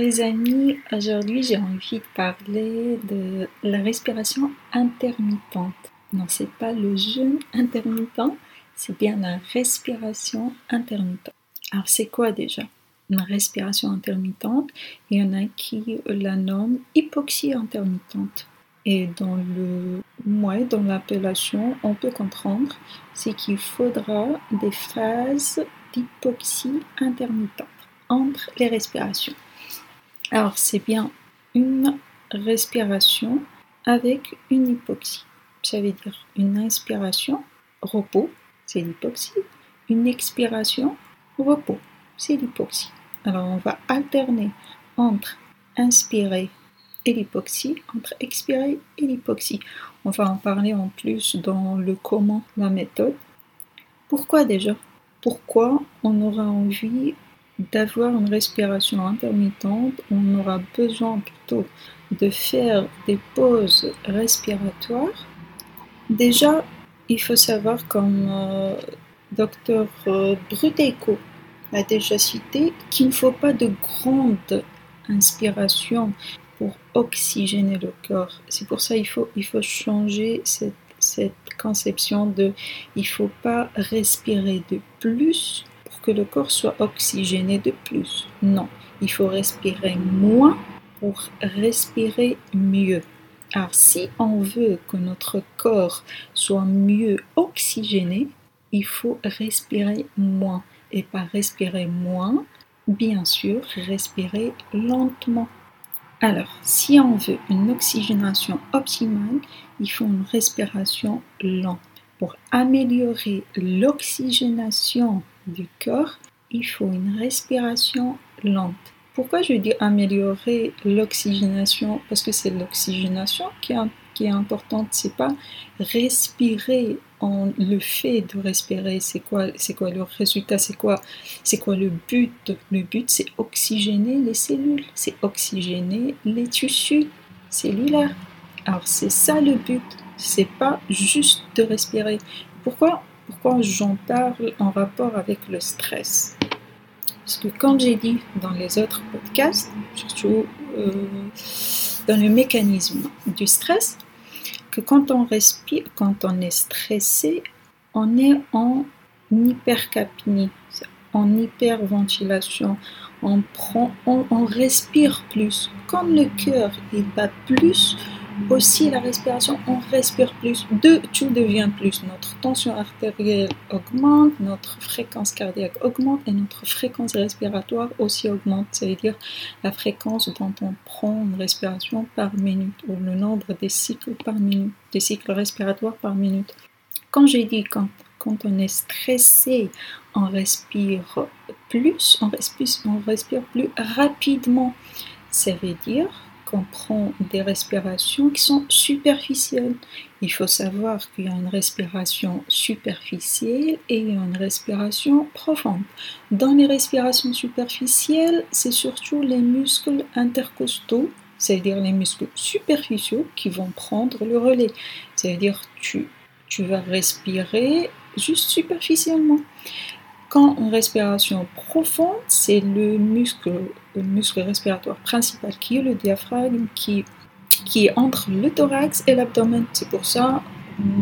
Les amis, aujourd'hui j'ai envie de parler de la respiration intermittente. Non, c'est pas le jeûne intermittent, c'est bien la respiration intermittente. Alors c'est quoi déjà une respiration intermittente? Il y en a qui la nomment hypoxie intermittente. Et dans le ouais, dans l'appellation, on peut comprendre c'est qu'il faudra des phases d'hypoxie intermittente entre les respirations. Alors, c'est bien une respiration avec une hypoxie. Ça veut dire une inspiration, repos, c'est l'hypoxie. Une expiration, repos, c'est l'hypoxie. Alors, on va alterner entre inspirer et l'hypoxie, entre expirer et l'hypoxie. On va en parler en plus dans le comment, la méthode. Pourquoi déjà? Pourquoi on aura envie d'avoir une respiration intermittente, on aura besoin plutôt de faire des pauses respiratoires. Déjà, il faut savoir, comme euh, docteur euh, l'a déjà cité, qu'il ne faut pas de grande inspiration pour oxygéner le corps. C'est pour ça qu'il faut, il faut changer cette, cette conception de il ne faut pas respirer de plus que le corps soit oxygéné de plus. Non, il faut respirer moins pour respirer mieux. Alors si on veut que notre corps soit mieux oxygéné, il faut respirer moins. Et par respirer moins, bien sûr, respirer lentement. Alors, si on veut une oxygénation optimale, il faut une respiration lente. Pour améliorer l'oxygénation du corps, il faut une respiration lente. Pourquoi je dis améliorer l'oxygénation? Parce que c'est l'oxygénation qui est, importante, c'est pas respirer en le fait de respirer, c'est quoi, c'est quoi le résultat, c'est quoi, c'est quoi le but? Le but, c'est oxygéner les cellules, c'est oxygéner les tissus cellulaires. Alors c'est ça le but c'est pas juste de respirer. Pourquoi, pourquoi j'en parle en rapport avec le stress Parce que comme j'ai dit dans les autres podcasts, surtout euh, dans le mécanisme du stress, que quand on respire, quand on est stressé, on est en hypercapnie, en hyperventilation, on, respire plus. Comme le cœur il bat plus, aussi la respiration, on respire plus, de, tout devient plus. Notre tension artérielle augmente, notre fréquence cardiaque augmente et notre fréquence respiratoire aussi augmente. C'est-à-dire la fréquence dont on prend une respiration par minute ou le nombre des cycles par minute, des cycles respiratoires par minute. Quand j'ai dit quand, quand on est stressé, on respire plus, on respire, on respire plus rapidement. Ça veut dire qu'on prend des respirations qui sont superficielles. Il faut savoir qu'il y a une respiration superficielle et une respiration profonde. Dans les respirations superficielles, c'est surtout les muscles intercostaux, c'est-à-dire les muscles superficiaux qui vont prendre le relais. C'est-à-dire tu, tu vas respirer juste superficiellement. Quand une respiration profonde, c'est le muscle, le muscle respiratoire principal qui est le diaphragme, qui, qui est entre le thorax et l'abdomen. C'est pour ça,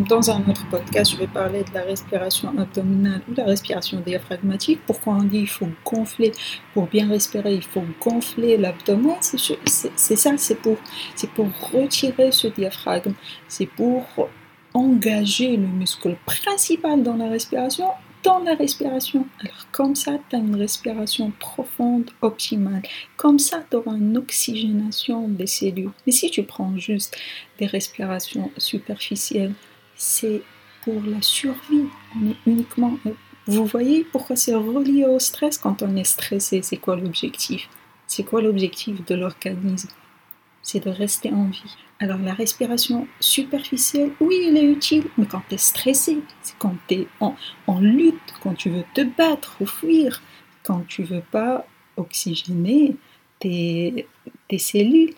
dans un autre podcast, je vais parler de la respiration abdominale ou la respiration diaphragmatique. Pourquoi on dit qu'il faut gonfler? Pour bien respirer, il faut gonfler l'abdomen. C'est ça, c'est pour, pour retirer ce diaphragme. C'est pour engager le muscle principal dans la respiration dans la respiration. Alors comme ça, tu as une respiration profonde, optimale. Comme ça, tu auras une oxygénation des cellules. Mais si tu prends juste des respirations superficielles, c'est pour la survie. Uniquement... Vous voyez pourquoi c'est relié au stress quand on est stressé? C'est quoi l'objectif? C'est quoi l'objectif de l'organisme? C'est de rester en vie. Alors la respiration superficielle, oui, elle est utile, mais quand tu es stressé, c'est quand tu es en, lutte, quand tu veux te battre ou fuir, quand tu veux pas oxygéner tes, tes cellules.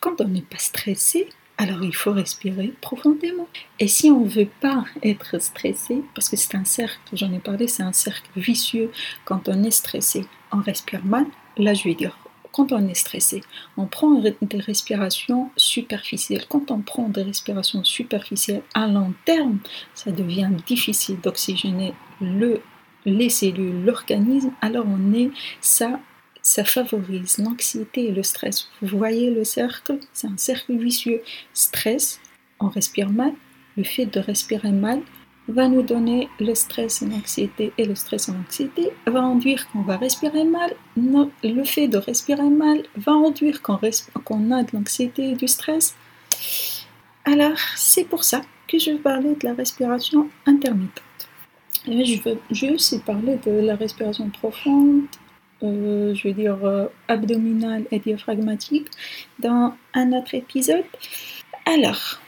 Quand on n'est pas stressé, alors il faut respirer profondément. Et si on ne veut pas être stressé, parce que c'est un cercle, j'en ai parlé, c'est un cercle vicieux, quand on est stressé, on respire mal, là je vais dire quand on est stressé, on prend des respirations superficielles. Quand on prend des respirations superficielles à long terme, ça devient difficile d'oxygéner le, les cellules, l'organisme. Alors on est, ça, ça favorise l'anxiété et le stress. Vous voyez le cercle? C'est un cercle vicieux. Stress, on respire mal. Le fait de respirer mal va nous donner le stress et l'anxiété. Et le stress et l'anxiété va induire qu'on va respirer mal. Le fait de respirer mal va induire qu'on a de l'anxiété et du stress. Alors, c'est pour ça que je vais parler de la respiration intermittente. Et je vais juste parler de la respiration profonde, euh, je veux dire euh, abdominale et diaphragmatique, dans un autre épisode. Alors,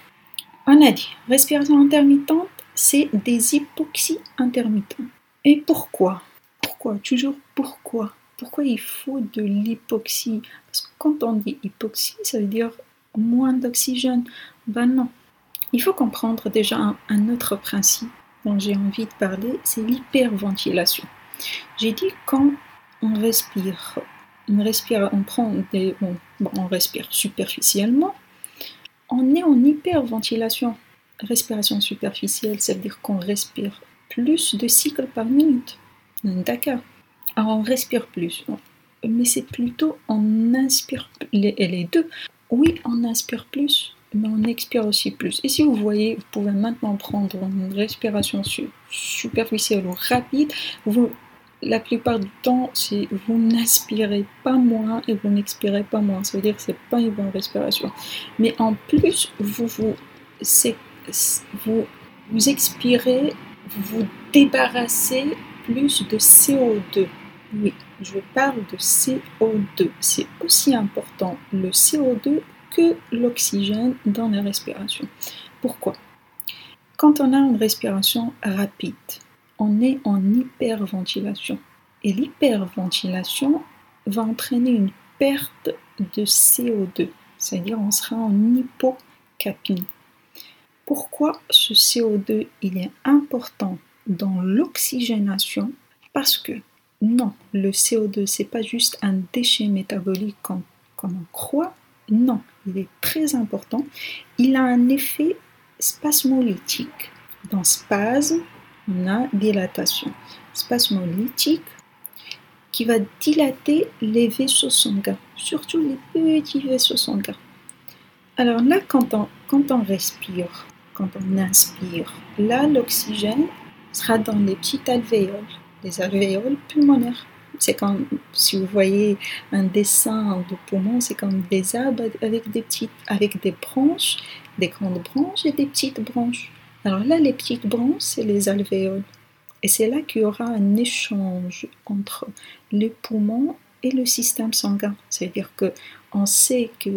on a dit respiration intermittente, c'est des hypoxies intermittentes. Et pourquoi? Pourquoi? Toujours pourquoi? Pourquoi il faut de l'hypoxie? Parce que quand on dit hypoxie, ça veut dire moins d'oxygène. Ben non. Il faut comprendre déjà un, autre principe dont j'ai envie de parler, c'est l'hyperventilation. J'ai dit quand on respire, on respire, on prend des, on respire superficiellement, on est en hyperventilation respiration superficielle, ça veut dire qu'on respire plus de cycles par minute. D'accord. Alors on respire plus, mais c'est plutôt on inspire les, les deux. Oui, on inspire plus, mais on expire aussi plus. Et si vous voyez, vous pouvez maintenant prendre une respiration superficielle ou rapide. Vous, la plupart du temps, c'est vous n'inspirez pas moins et vous n'expirez pas moins. Ça veut dire que c'est pas une bonne respiration. Mais en plus, vous vous c'est vous, expirez, vous vous débarrassez plus de CO2. Oui, je parle de CO2. C'est aussi important le CO2 que l'oxygène dans la respiration. Pourquoi? Quand on a une respiration rapide, on est en hyperventilation. Et l'hyperventilation va entraîner une perte de CO2, c'est-à-dire on sera en hypocapnie. Pourquoi ce CO2 il est important dans l'oxygénation? Parce que non, le CO2 c'est pas juste un déchet métabolique comme, comme on croit. Non, il est très important. Il a un effet spasmolytique. Dans spasme, on a dilatation. Spasmolytique qui va dilater les vaisseaux sanguins, surtout les petits vaisseaux sanguins. Alors là, quand on, quand on respire, quand on inspire. Là, l'oxygène sera dans les petites alvéoles, les alvéoles pulmonaires. C'est comme si vous voyez un dessin de poumon, c'est comme des arbres avec des petites, avec des branches, des grandes branches et des petites branches. Alors là, les petites branches, c'est les alvéoles. Et c'est là qu'il y aura un échange entre les poumons et le système sanguin. C'est-à-dire que on sait que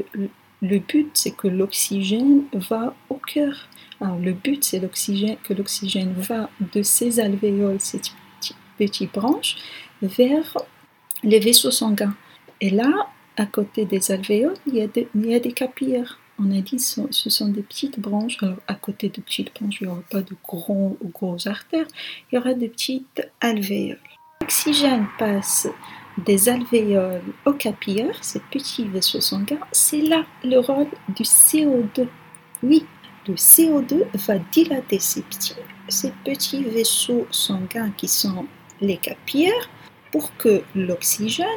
le but, c'est que l'oxygène va au cœur. Alors, le but, c'est que l'oxygène va de ces alvéoles, ces petites branches, vers les vaisseaux sanguins. Et là, à côté des alvéoles, il y a, des capillaires. On a dit ce, ce sont des petites branches. Alors, à côté de petites branches, il n'y aura pas de gros, grosses artères, il y aura des petites alvéoles. L'oxygène passe des alvéoles aux capillaires, ces petits vaisseaux sanguins. C'est là le rôle du CO2. Oui, le CO2 va dilater ces petits, vaisseaux sanguins qui sont les capillaires pour que l'oxygène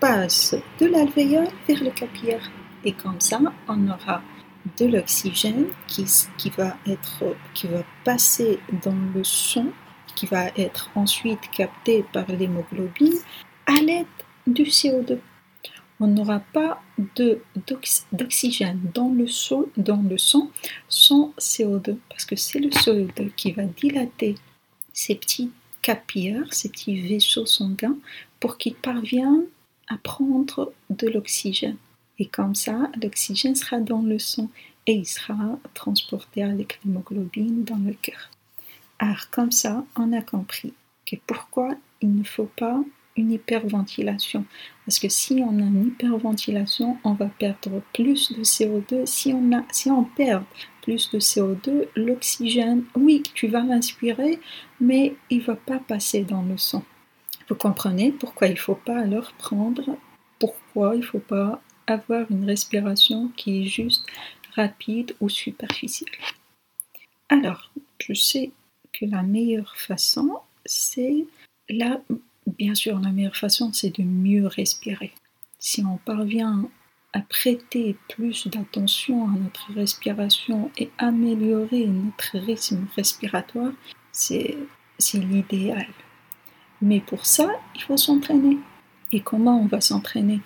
passe de l'alvéole vers le capillaire. Et comme ça, on aura de l'oxygène qui, va qui va passer dans le sang, qui va être ensuite capté par l'hémoglobine à l'aide du CO2 on n'aura pas d'oxygène dans, le sang sans CO2, parce que c'est le CO2 qui va dilater ces petits capillaires, ces petits vaisseaux sanguins, pour qu'ils parviennent à prendre de l'oxygène. Et comme ça, l'oxygène sera dans le sang et il sera transporté avec l'hémoglobine dans le cœur. Alors comme ça, on a compris que pourquoi il ne faut pas une hyperventilation. Parce que si on a une hyperventilation, on va perdre plus de CO2. Si on, a, si on perd plus de CO2, l'oxygène, oui, tu vas l'inspirer, mais il va pas passer dans le sang. Vous comprenez pourquoi il faut pas alors prendre, pourquoi il faut pas avoir une respiration qui est juste rapide ou superficielle. Alors, je sais que la meilleure façon, c'est là, bien sûr, la meilleure façon, c'est de mieux respirer. Si on parvient à prêter plus d'attention à notre respiration et améliorer notre rythme respiratoire, c'est l'idéal. Mais pour ça, il faut s'entraîner. Et comment on va s'entraîner?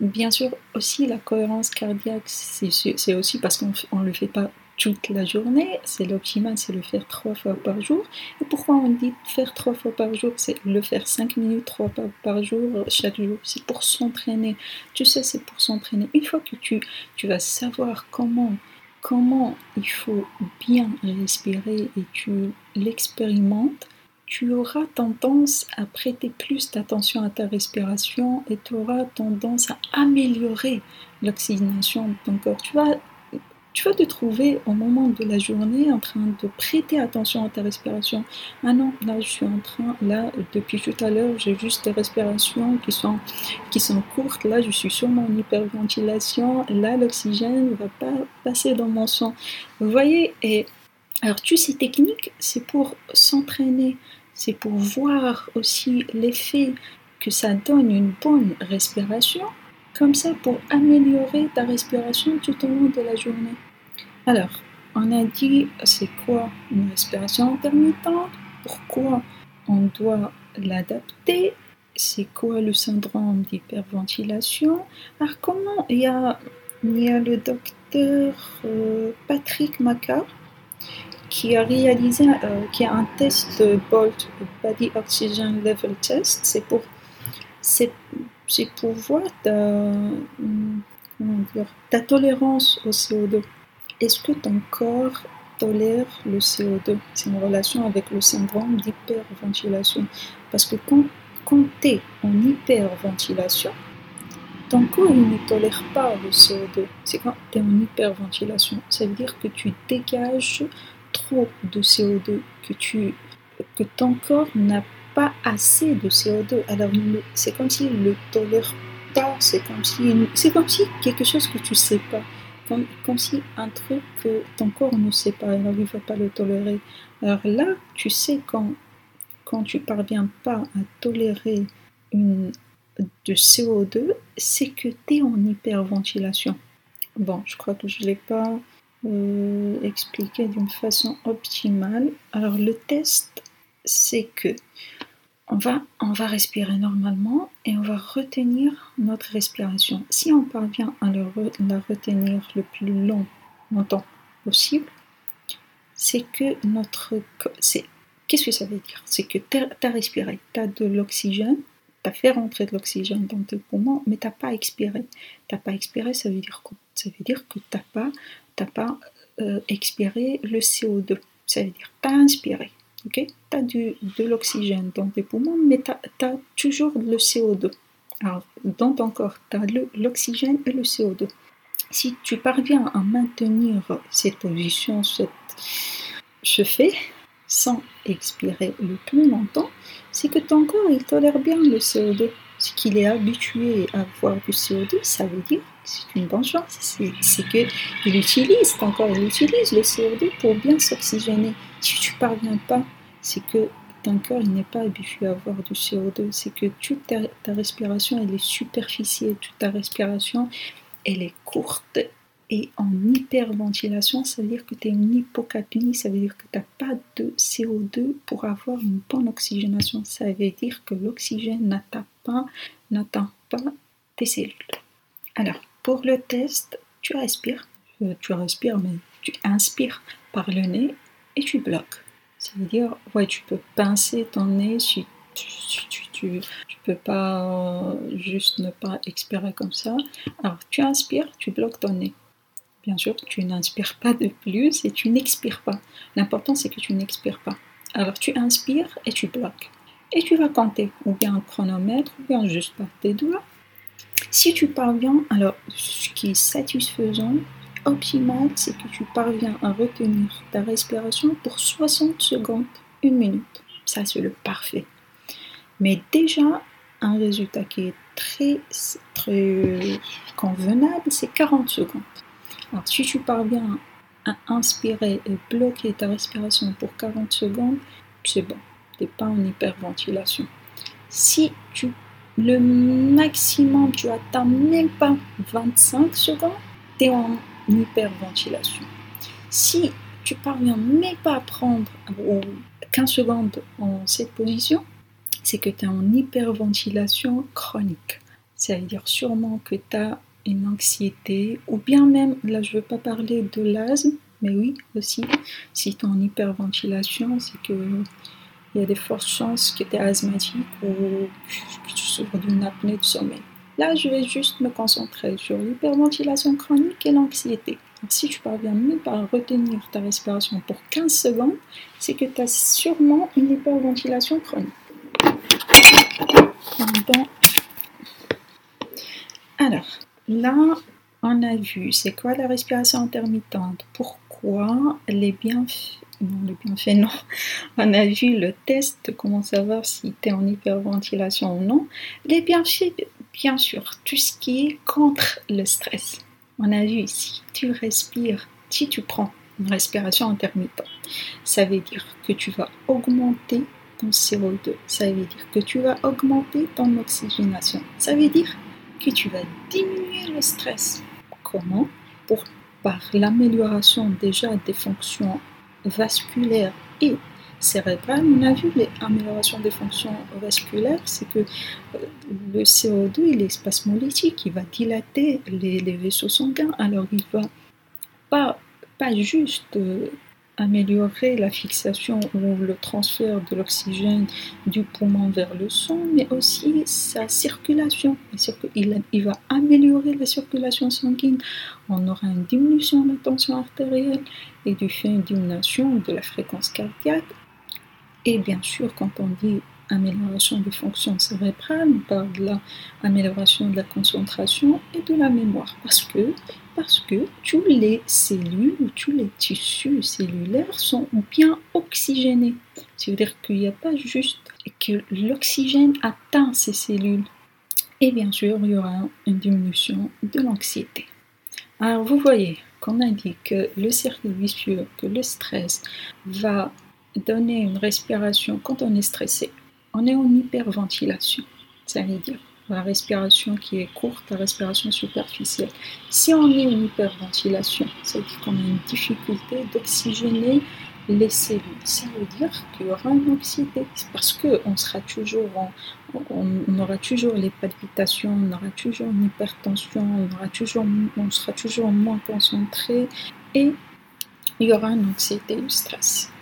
Bien sûr, aussi la cohérence cardiaque, c'est aussi parce qu'on ne le fait pas toute la journée, c'est l'optimal, c'est le faire trois fois par jour. Et pourquoi on dit faire trois fois par jour? C'est le faire cinq minutes trois fois par jour, chaque jour. C'est pour s'entraîner. Tu sais, c'est pour s'entraîner. Une fois que tu, tu vas savoir comment, comment il faut bien respirer et tu l'expérimentes, tu auras tendance à prêter plus d'attention à ta respiration et tu auras tendance à améliorer l'oxygénation de ton corps. Tu vas tu vas te trouver au moment de la journée en train de prêter attention à ta respiration. Ah non, là je suis en train, là depuis tout à l'heure j'ai juste des respirations qui sont, qui sont courtes, là je suis sur mon hyperventilation, là l'oxygène ne va pas passer dans mon sang. Vous voyez, et alors toutes ces techniques, c'est pour s'entraîner, c'est pour voir aussi l'effet que ça donne une bonne respiration comme ça pour améliorer ta respiration tout au long de la journée. Alors, on a dit c'est quoi une respiration intermittente, pourquoi on doit l'adapter, c'est quoi le syndrome d'hyperventilation? Alors, comment il y a, le docteur euh, Patrick Macar qui a réalisé euh, qui a un test BOLT, Body Oxygen Level Test. C'est pour, c'est, pour voir ta, ta tolérance au CO2. Est-ce que ton corps tolère le CO2 C'est en relation avec le syndrome d'hyperventilation? Parce que quand, tu es en hyperventilation, ton corps ne tolère pas le CO2. C'est quand tu es en hyperventilation. Ça veut dire que tu dégages trop de CO2, que, ton corps n'a pas assez de CO2. Alors c'est comme s'il ne le tolère pas, c'est comme, si, c'est comme si quelque chose que tu ne sais pas comme, si un truc que ton corps ne sait pas, il ne va pas le tolérer. Alors là, tu sais quand, quand tu parviens pas à tolérer une, de CO2, c'est que tu es en hyperventilation. Bon, je crois que je ne l'ai pas euh, expliqué d'une façon optimale. Alors le test, c'est que on va, respirer normalement et on va retenir notre respiration. Si on parvient à la retenir le plus long, longtemps possible, c'est que notre... Qu'est-ce que ça veut dire? C'est que tu as respiré, tu as de l'oxygène, tu as fait rentrer de l'oxygène dans tes poumons, mais tu n'as pas expiré. Tu n'as pas expiré, ça veut dire quoi? Ça veut dire que tu n'as pas, pas euh, expiré le CO2. Ça veut dire que tu as inspiré tu as de l'oxygène dans tes poumons, mais tu as, toujours le CO2. Alors, dans ton corps, tu as l'oxygène et le CO2. Si tu parviens à maintenir cette position, cette, ce fait, sans expirer le plus longtemps, c'est que ton corps il tolère bien le CO2. Ce qu'il est habitué à avoir du CO2, ça veut dire c'est une bonne chose. C'est qu'il utilise, ton corps il utilise le CO2 pour bien s'oxygéner. Si tu parviens pas c'est que ton cœur n'est pas habitué à avoir du CO2, c'est que toute ta, respiration elle est superficielle, toute ta respiration elle est courte et en hyperventilation, ça veut dire que tu es en hypocapnie, ça veut dire que tu n'as pas de CO2 pour avoir une bonne oxygénation. Ça veut dire que l'oxygène n'atteint pas, n'atteint pas tes cellules. Alors, pour le test, tu respires, euh, tu respires, mais tu inspires par le nez et tu bloques. Ça veut dire, ouais, tu peux pincer ton nez si tu, tu, peux pas euh, juste ne pas expirer comme ça. Alors, tu inspires, tu bloques ton nez. Bien sûr, tu n'inspires pas de plus et tu n'expires pas. L'important, c'est que tu n'expires pas. Alors, tu inspires et tu bloques. Et tu vas compter, ou bien un chronomètre, ou bien juste par tes doigts. Si tu parviens, alors, ce qui est satisfaisant, c'est que tu parviens à retenir ta respiration pour 60 secondes, une minute. Ça, c'est le parfait. Mais déjà, un résultat qui est très, très convenable, c'est 40 secondes. Alors, si tu parviens à inspirer et bloquer ta respiration pour 40 secondes, c'est bon, tu n'es pas en hyperventilation. Si tu le maximum, tu atteins même pas 25 secondes, tu es en hyperventilation. Si tu parviens même pas à prendre 15 secondes en cette position, c'est que tu es en hyperventilation chronique. Ça veut dire sûrement que tu as une anxiété, ou bien même, là je ne veux pas parler de l'asthme, mais oui aussi, si tu es en hyperventilation, c'est que il y a des fortes chances que tu es asthmatique ou que tu souffres d'une apnée de sommeil. Là, je vais juste me concentrer sur l'hyperventilation chronique et l'anxiété. Si tu parviens même pas à retenir ta respiration pour 15 secondes, c'est que tu as sûrement une hyperventilation chronique. Alors, là, on a vu c'est quoi la respiration intermittente, pourquoi les bienfaits, non, les bienfaits non, on a vu le test comment savoir si tu es en hyperventilation ou non, les bienfaits, bien sûr, tout ce qui est contre le stress. On a vu si tu respires, si tu prends une respiration intermittente, ça veut dire que tu vas augmenter ton CO2. Ça veut dire que tu vas augmenter ton oxygénation. Ça veut dire que tu vas diminuer le stress. Comment? Par l'amélioration déjà des fonctions vasculaires et On a vu l'amélioration des fonctions vasculaires, c'est que euh, le CO2, il est spasmolytique, il va dilater les, vaisseaux sanguins. Alors il va pas, pas juste euh, améliorer la fixation ou le transfert de l'oxygène du poumon vers le sang, mais aussi sa circulation. Il va améliorer la circulation sanguine. On aura une diminution de la tension artérielle et du fait une diminution de la fréquence cardiaque. Et bien sûr, quand on dit amélioration des fonctions cérébrales, on parle de de la concentration et de la mémoire. Parce que, parce que toutes les cellules, tous les tissus cellulaires sont bien oxygénés. C'est-à-dire qu'il n'y a pas juste que l'oxygène atteint ces cellules. Et bien sûr, il y aura une diminution de l'anxiété. Alors vous voyez qu'on a dit que le cercle vicieux, que le stress va donner une respiration quand on est stressé on est en hyperventilation. Ça veut dire la respiration qui est courte, la respiration superficielle. Si on est en hyperventilation, ça veut dire qu'on a une difficulté d'oxygéner les cellules. Ça veut dire qu'il y aura une anxiété parce qu'on sera toujours aura toujours les palpitations, on aura toujours une hypertension, on, aura toujours, on sera toujours moins concentré et il y aura une anxiété, du stress.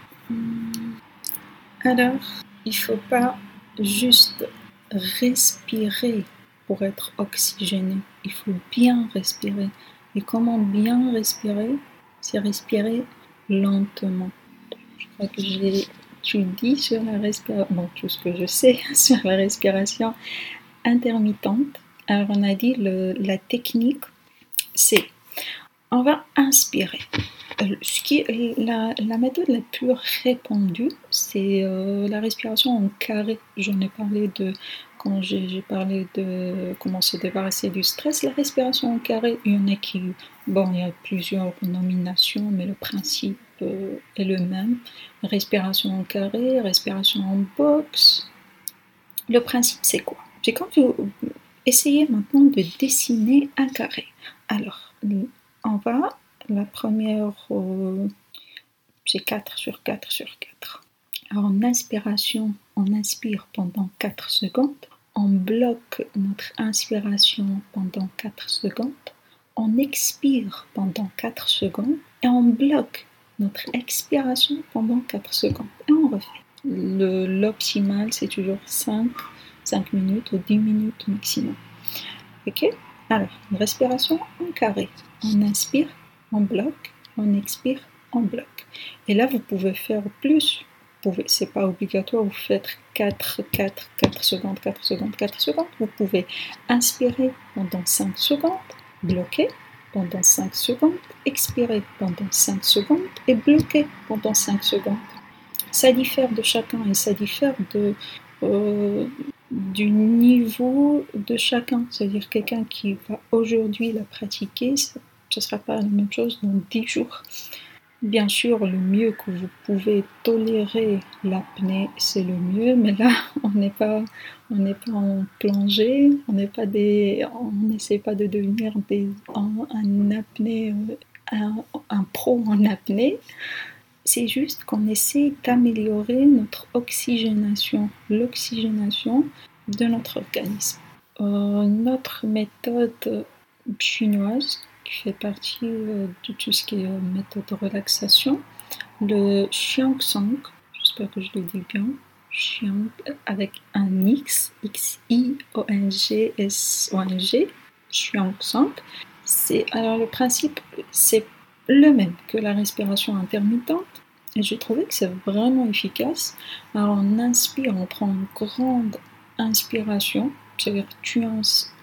Alors, il ne faut pas juste respirer pour être oxygéné. Il faut bien respirer. Et comment bien respirer? C'est respirer lentement. Je crois que j'ai tu dis sur la respiration, bon, tout ce que je sais sur la respiration intermittente. Alors, on a dit la technique, c'est on va inspirer. Euh, ce qui la, méthode la plus répandue, c'est euh, la respiration en carré. J'en ai parlé de quand j'ai parlé de comment se débarrasser du stress. La respiration en carré, il y en a qui, bon, il y a plusieurs nominations, mais le principe euh, est le même. Respiration en carré, respiration en box. Le principe, c'est quoi? C'est quand vous essayez maintenant de dessiner un carré. Alors, on va la première, euh, c'est 4 sur 4 sur 4. Alors, en inspiration, on inspire pendant 4 secondes. On bloque notre inspiration pendant 4 secondes. On expire pendant 4 secondes. Et on bloque notre expiration pendant 4 secondes. Et on refait. L'optimal, c'est toujours 5, 5 minutes ou 10 minutes maximum. Ok? Alors, une respiration en carré. On inspire on bloque, on expire, on bloque. Et là, vous pouvez faire plus. C'est pas obligatoire, vous faites 4, 4, 4 secondes, 4 secondes, 4 secondes. Vous pouvez inspirer pendant 5 secondes, bloquer pendant 5 secondes, expirer pendant 5 secondes et bloquer pendant 5 secondes. Ça diffère de chacun et ça diffère de, euh, du niveau de chacun. C'est-à-dire quelqu'un qui va aujourd'hui la pratiquer, ce ne sera pas la même chose dans 10 jours. Bien sûr, le mieux que vous pouvez tolérer l'apnée, c'est le mieux, mais là, on n'est pas, pas en plongée, on n'est pas n'essaie pas de devenir des, un, apnée, un, un pro en apnée. C'est juste qu'on essaie d'améliorer notre oxygénation, l'oxygénation de notre organisme. Euh, notre méthode chinoise qui fait partie euh, de tout ce qui est euh, méthode de relaxation. Le Xiang Song, j'espère que je le dis bien, Xiang avec un X, X-I-O-N-G-S-O-N-G, Xiang Song. C'est, alors le principe, c'est le même que la respiration intermittente. Et j'ai trouvé que c'est vraiment efficace. Alors on inspire, on prend une grande inspiration, c'est-à-dire tu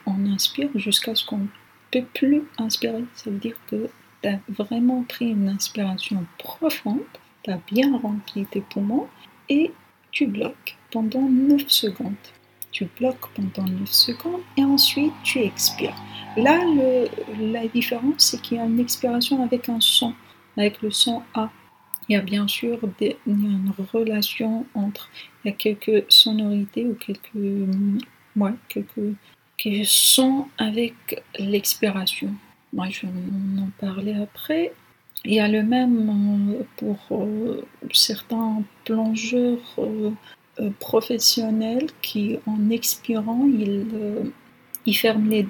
on inspire jusqu'à ce qu'on peux plus inspirer. Ça veut dire que tu as vraiment pris une inspiration profonde, tu as bien rempli tes poumons et tu bloques pendant 9 secondes. Tu bloques pendant 9 secondes et ensuite tu expires. Là, la différence, c'est qu'il y a une expiration avec un son, avec le son A. Il y a bien sûr une relation entre, il y a quelques sonorités ou quelques, ouais, quelques qui sont avec l'expiration. Moi, je vais en parler après. Il y a le même euh, pour euh, certains plongeurs euh, professionnels qui, en expirant, ils, ferment les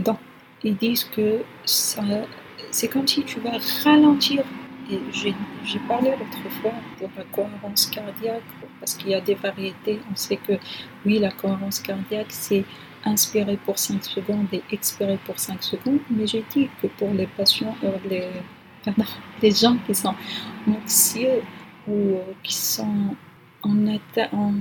dents. Ils disent que c'est comme si tu vas ralentir. Et j'ai parlé l'autre fois de la cohérence cardiaque, parce qu'il y a des variétés. On sait que oui, la cohérence cardiaque, c'est inspirer pour 5 secondes et expirer pour 5 secondes, mais j'ai dit que pour les patients, euh, les, les gens qui sont anxieux ou euh, qui sont en, en,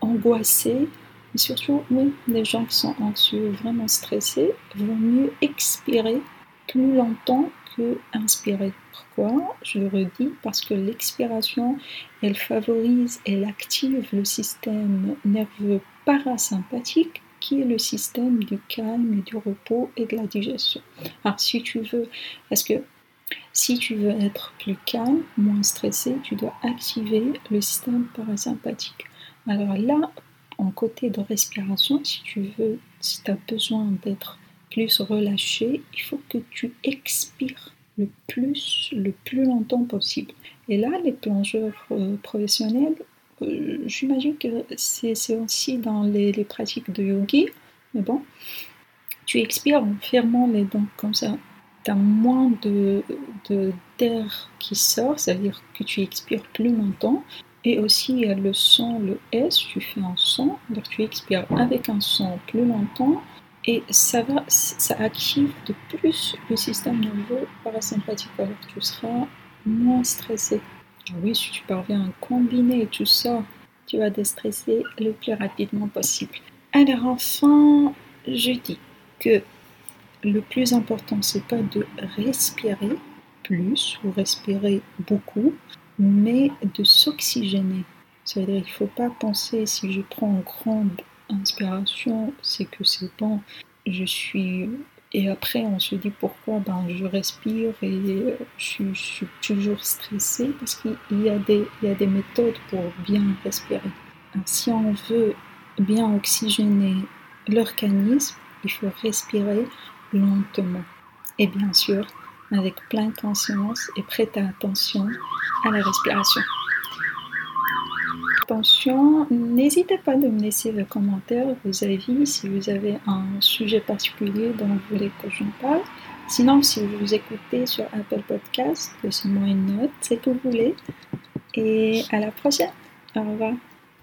angoissés, et surtout oui, les gens qui sont anxieux, vraiment stressés, vont mieux expirer plus longtemps que inspirer. Pourquoi? Je le redis parce que l'expiration, elle favorise, elle active le système nerveux parasympathique qui est le système du calme du repos et de la digestion. Alors si tu veux, parce que si tu veux être plus calme, moins stressé, tu dois activer le système parasympathique. Alors là, en côté de respiration, si tu veux, si tu as besoin d'être plus relâché, il faut que tu expires le plus, le plus longtemps possible. Et là, les plongeurs euh, professionnels euh, j'imagine que c'est aussi dans les, pratiques de yogi, mais bon, tu expires en fermant les dents comme ça. Tu as moins de d'air qui sort, c'est-à-dire que tu expires plus longtemps. Et aussi, il y a le son, le S, tu fais un son, donc tu expires avec un son plus longtemps et ça va, ça active de plus le système nerveux parasympathique, alors tu seras moins stressé. Oui, si tu parviens à combiner tout ça, tu vas déstresser le plus rapidement possible. Alors enfin, je dis que le plus important, c'est pas de respirer plus ou respirer beaucoup, mais de s'oxygéner. C'est-à-dire, il ne faut pas penser si je prends une grande inspiration, c'est que c'est bon, je suis et après, on se dit pourquoi? Ben, je respire et je, suis toujours stressée parce qu'il y, a des, méthodes pour bien respirer. si on veut bien oxygéner l'organisme, il faut respirer lentement. Et bien sûr, avec plein de conscience et prêter attention à la respiration attention. N'hésitez pas à me laisser vos commentaires, vos avis, si vous avez un sujet particulier dont vous voulez que j'en parle. Sinon, si vous écoutez sur Apple Podcast, laissez-moi une note, c'est que vous voulez. Et à la prochaine. Au revoir.